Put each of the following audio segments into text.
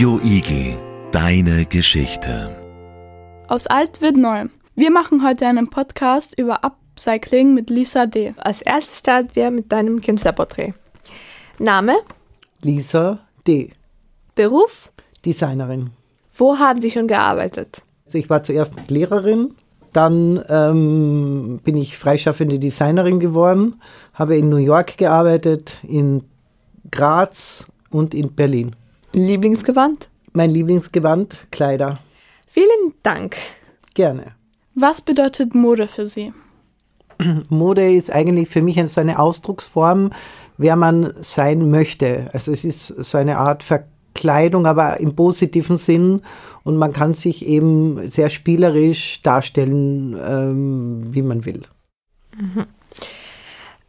Radio Igel, deine Geschichte. Aus alt wird neu. Wir machen heute einen Podcast über Upcycling mit Lisa D. Als erstes starten wir mit deinem Künstlerporträt. Name? Lisa D. Beruf? Designerin. Wo haben Sie schon gearbeitet? Also ich war zuerst Lehrerin, dann ähm, bin ich freischaffende Designerin geworden, habe in New York gearbeitet, in Graz und in Berlin. Lieblingsgewand? Mein Lieblingsgewand, Kleider. Vielen Dank. Gerne. Was bedeutet Mode für Sie? Mode ist eigentlich für mich so eine Ausdrucksform, wer man sein möchte. Also es ist so eine Art Verkleidung, aber im positiven Sinn. Und man kann sich eben sehr spielerisch darstellen, ähm, wie man will.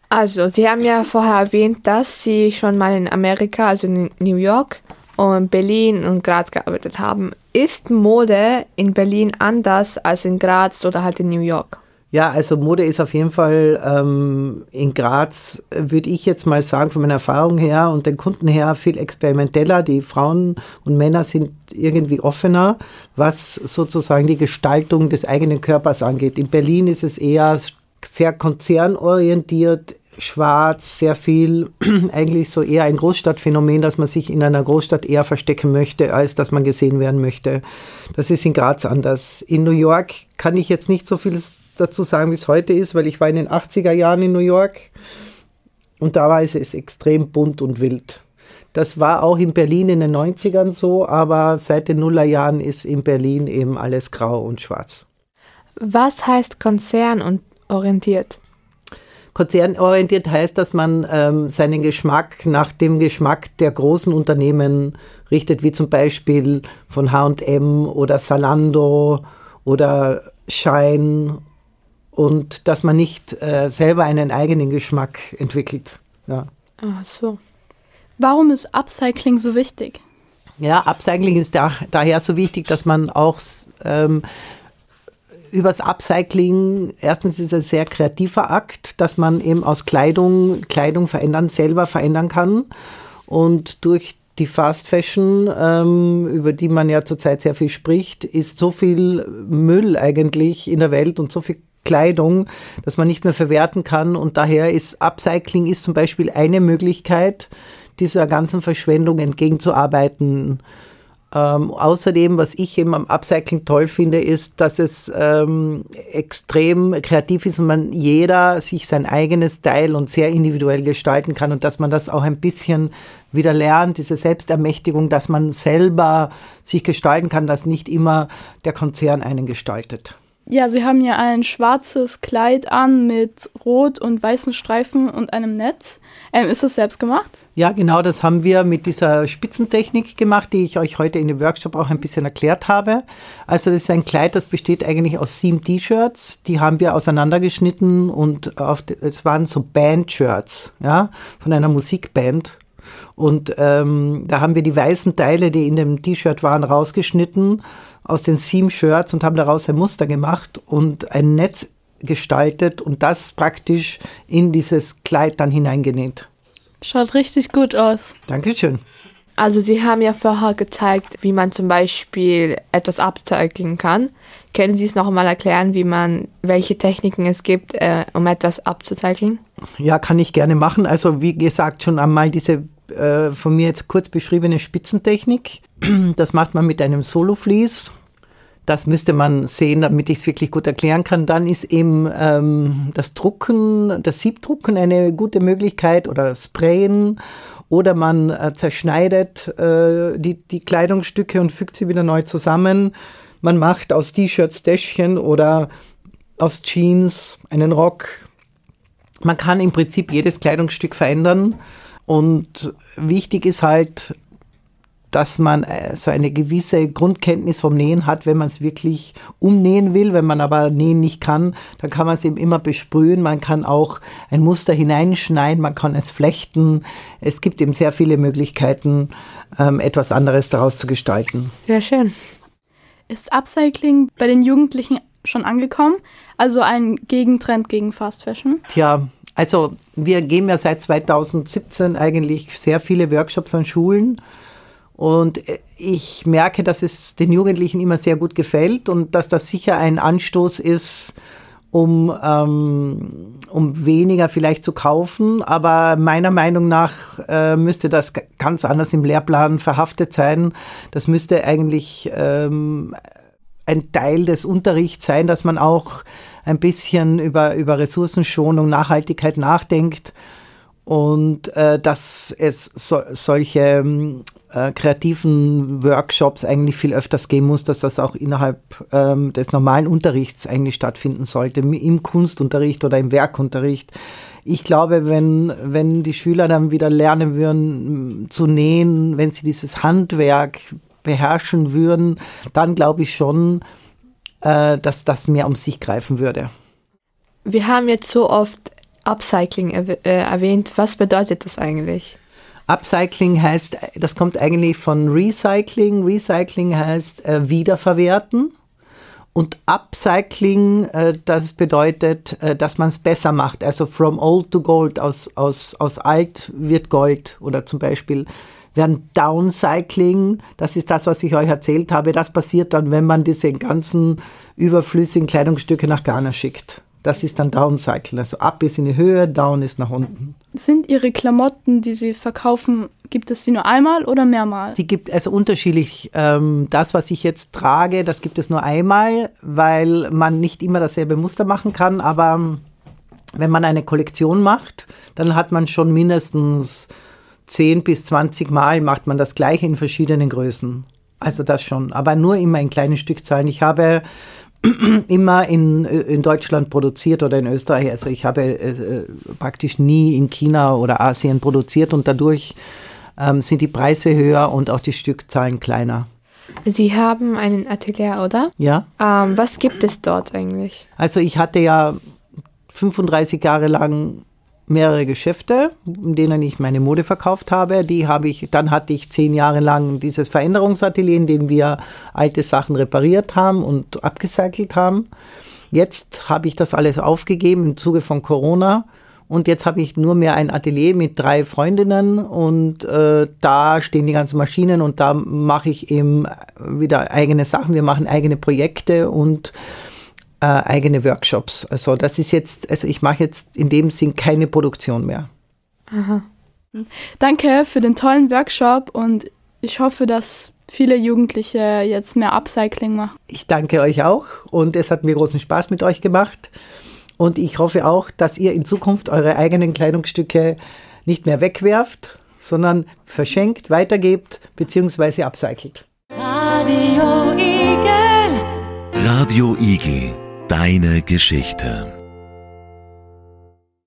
Also, Sie haben ja vorher erwähnt, dass Sie schon mal in Amerika, also in New York und Berlin und Graz gearbeitet haben. Ist Mode in Berlin anders als in Graz oder halt in New York? Ja, also Mode ist auf jeden Fall ähm, in Graz, würde ich jetzt mal sagen, von meiner Erfahrung her und den Kunden her viel experimenteller. Die Frauen und Männer sind irgendwie offener, was sozusagen die Gestaltung des eigenen Körpers angeht. In Berlin ist es eher sehr konzernorientiert, schwarz, sehr viel, eigentlich so eher ein Großstadtphänomen, dass man sich in einer Großstadt eher verstecken möchte, als dass man gesehen werden möchte. Das ist in Graz anders. In New York kann ich jetzt nicht so viel dazu sagen, wie es heute ist, weil ich war in den 80er Jahren in New York und da war es extrem bunt und wild. Das war auch in Berlin in den 90ern so, aber seit den Nullerjahren ist in Berlin eben alles grau und schwarz. Was heißt Konzern orientiert? Konzernorientiert heißt, dass man ähm, seinen Geschmack nach dem Geschmack der großen Unternehmen richtet, wie zum Beispiel von HM oder Salando oder Shine und dass man nicht äh, selber einen eigenen Geschmack entwickelt. Ja. Ach so. Warum ist Upcycling so wichtig? Ja, Upcycling ist da, daher so wichtig, dass man auch ähm, übers Upcycling, erstens ist es ein sehr kreativer Akt, dass man eben aus Kleidung, Kleidung verändern, selber verändern kann. Und durch die Fast Fashion, ähm, über die man ja zurzeit sehr viel spricht, ist so viel Müll eigentlich in der Welt und so viel Kleidung, dass man nicht mehr verwerten kann. Und daher ist Upcycling ist zum Beispiel eine Möglichkeit, dieser ganzen Verschwendung entgegenzuarbeiten. Ähm, außerdem, was ich eben am Upcycling toll finde, ist, dass es ähm, extrem kreativ ist und man jeder sich sein eigenes Style und sehr individuell gestalten kann und dass man das auch ein bisschen wieder lernt, diese Selbstermächtigung, dass man selber sich gestalten kann, dass nicht immer der Konzern einen gestaltet. Ja, Sie haben ja ein schwarzes Kleid an mit rot und weißen Streifen und einem Netz. Ähm, ist das selbst gemacht? Ja, genau, das haben wir mit dieser Spitzentechnik gemacht, die ich euch heute in dem Workshop auch ein bisschen erklärt habe. Also das ist ein Kleid, das besteht eigentlich aus sieben T-Shirts. Die haben wir auseinandergeschnitten und es waren so Band-Shirts, ja, von einer Musikband. Und ähm, da haben wir die weißen Teile, die in dem T-Shirt waren, rausgeschnitten aus den sieben Shirts und haben daraus ein Muster gemacht und ein Netz gestaltet und das praktisch in dieses Kleid dann hineingenäht. Schaut richtig gut aus. Dankeschön. Also Sie haben ja vorher gezeigt, wie man zum Beispiel etwas upcyclen kann. Können Sie es noch einmal erklären, wie man, welche Techniken es gibt, äh, um etwas abzucyclen? Ja, kann ich gerne machen. Also wie gesagt, schon einmal diese äh, von mir jetzt kurz beschriebene Spitzentechnik. Das macht man mit einem Solo-Vlies. Das müsste man sehen, damit ich es wirklich gut erklären kann. Dann ist eben ähm, das Drucken, das Siebdrucken eine gute Möglichkeit oder Sprayen oder man äh, zerschneidet äh, die, die Kleidungsstücke und fügt sie wieder neu zusammen. Man macht aus T-Shirts Täschchen oder aus Jeans einen Rock. Man kann im Prinzip jedes Kleidungsstück verändern. Und wichtig ist halt, dass man äh, so eine gewisse Grundkenntnis vom Nähen hat, wenn man es wirklich umnähen will. Wenn man aber nähen nicht kann, dann kann man es eben immer besprühen. Man kann auch ein Muster hineinschneiden, man kann es flechten. Es gibt eben sehr viele Möglichkeiten, ähm, etwas anderes daraus zu gestalten. Sehr schön. Ist Upcycling bei den Jugendlichen schon angekommen? Also ein Gegentrend gegen Fast Fashion? Tja, also wir geben ja seit 2017 eigentlich sehr viele Workshops an Schulen Und äh, ich merke, dass es den Jugendlichen immer sehr gut gefällt und dass das sicher ein Anstoß ist, um, ähm, um weniger vielleicht zu kaufen. Aber meiner Meinung nach äh, müsste das ganz anders im Lehrplan verhaftet sein. Das müsste eigentlich ähm, ein Teil des Unterrichts sein, dass man auch ein bisschen über, über Ressourcenschonung, Nachhaltigkeit nachdenkt und äh, dass es so, solche äh, kreativen Workshops eigentlich viel öfters geben muss, dass das auch innerhalb ähm, des normalen Unterrichts eigentlich stattfinden sollte, im Kunstunterricht oder im Werkunterricht. Ich glaube, wenn, wenn die Schüler dann wieder lernen würden zu nähen, wenn sie dieses Handwerk beherrschen würden, dann glaube ich schon, äh, dass das mehr um sich greifen würde. Wir haben jetzt so oft Upcycling erw äh, erwähnt. Was bedeutet das eigentlich? Upcycling heißt, das kommt eigentlich von Recycling. Recycling heißt äh, wiederverwerten. Und Upcycling, äh, das bedeutet, äh, dass man es besser macht. Also from old to gold, aus, aus, aus alt wird Gold. Oder zum Beispiel werden Downcycling, das ist das, was ich euch erzählt habe, das passiert dann, wenn man diese ganzen überflüssigen Kleidungsstücke nach Ghana schickt. Das ist dann Downcycling. Also up ist in die Höhe, down ist nach unten. Sind Ihre Klamotten, die Sie verkaufen, gibt es sie nur einmal oder mehrmals? Die gibt also unterschiedlich. Ähm, das, was ich jetzt trage, das gibt es nur einmal, weil man nicht immer dasselbe Muster machen kann. Aber ähm, wenn man eine Kollektion macht, dann hat man schon mindestens 10 bis 20 Mal macht man das gleiche in verschiedenen Größen. Also das schon, aber nur immer in kleinen Stückzahlen. Ich habe immer in, in Deutschland produziert oder in Österreich. Also ich habe äh, praktisch nie in China oder Asien produziert und dadurch ähm, sind die Preise höher und auch die Stückzahlen kleiner. Sie haben einen Atelier, oder? Ja. Ähm, was gibt es dort eigentlich? Also ich hatte ja 35 Jahre lang mehrere Geschäfte, in denen ich meine Mode verkauft habe. Die habe ich, dann hatte ich zehn Jahre lang dieses Veränderungsatelier, in dem wir alte Sachen repariert haben und abgecycelt haben. Jetzt habe ich das alles aufgegeben im Zuge von Corona. Und jetzt habe ich nur mehr ein Atelier mit drei Freundinnen und äh, da stehen die ganzen Maschinen und da mache ich eben wieder eigene Sachen. Wir machen eigene Projekte und äh, eigene Workshops. Also das ist jetzt, also ich mache jetzt in dem Sinn keine Produktion mehr. Aha. Danke für den tollen Workshop und ich hoffe, dass viele Jugendliche jetzt mehr Upcycling machen. Ich danke euch auch und es hat mir großen Spaß mit euch gemacht. Und ich hoffe auch, dass ihr in Zukunft eure eigenen Kleidungsstücke nicht mehr wegwerft, sondern verschenkt, weitergebt bzw. upcycelt. Radio Igel. Radio Igel. Deine Geschichte.